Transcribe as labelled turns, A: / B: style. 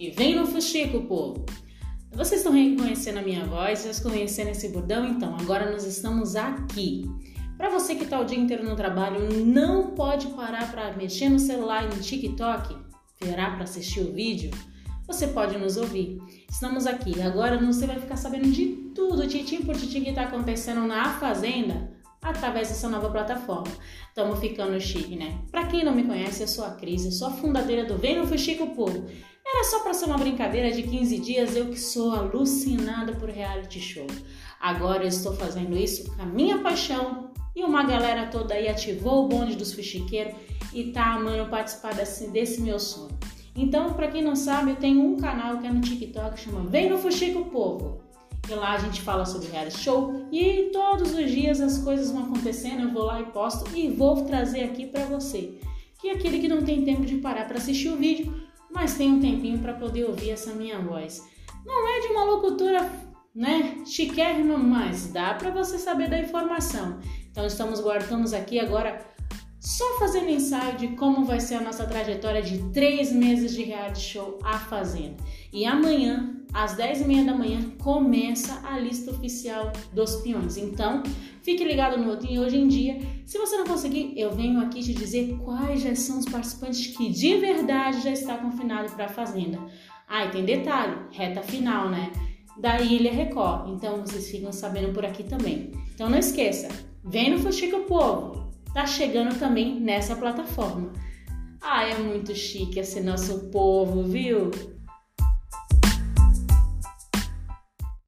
A: e vem no fuxico, povo. Vocês estão reconhecendo a minha voz, já reconhecendo esse bordão? Então, agora nós estamos aqui. Para você que está o dia inteiro no trabalho, não pode parar para mexer no celular e no TikTok, virar para assistir o vídeo, você pode nos ouvir. Estamos aqui. Agora você vai ficar sabendo de tudo, titim por titim, que está acontecendo na Fazenda através dessa nova plataforma. Estamos ficando chique, né? Para quem não me conhece, eu sou a Cris, eu sou a fundadeira do Vem no Fuxico Povo. Era só para ser uma brincadeira de 15 dias, eu que sou alucinada por reality show. Agora eu estou fazendo isso com a minha paixão e uma galera toda aí ativou o bonde dos fuxiqueiros e tá amando participar desse, desse meu sonho. Então, para quem não sabe, eu tenho um canal que é no TikTok chama Vem no Fuxico Povo. E lá a gente fala sobre reality show e todos os dias as coisas vão acontecendo, eu vou lá e posto e vou trazer aqui para você. Que é aquele que não tem tempo de parar para assistir o vídeo, mas tem um tempinho para poder ouvir essa minha voz. Não é de uma locutora, né, chiquérrima, mas dá para você saber da informação. Então estamos guardamos aqui agora só fazendo ensaio de como vai ser a nossa trajetória de três meses de reality show A Fazenda. E amanhã, às 10h30 da manhã, começa a lista oficial dos peões. Então, fique ligado no outro. Hoje em dia, se conseguir, eu venho aqui te dizer quais já são os participantes que de verdade já está confinado para a Fazenda. Ah, e tem detalhe, reta final, né? Da Ilha Record. Então, vocês ficam sabendo por aqui também. Então, não esqueça, Vem no Fuxico Povo, tá chegando também nessa plataforma. Ah, é muito chique esse nosso povo, viu?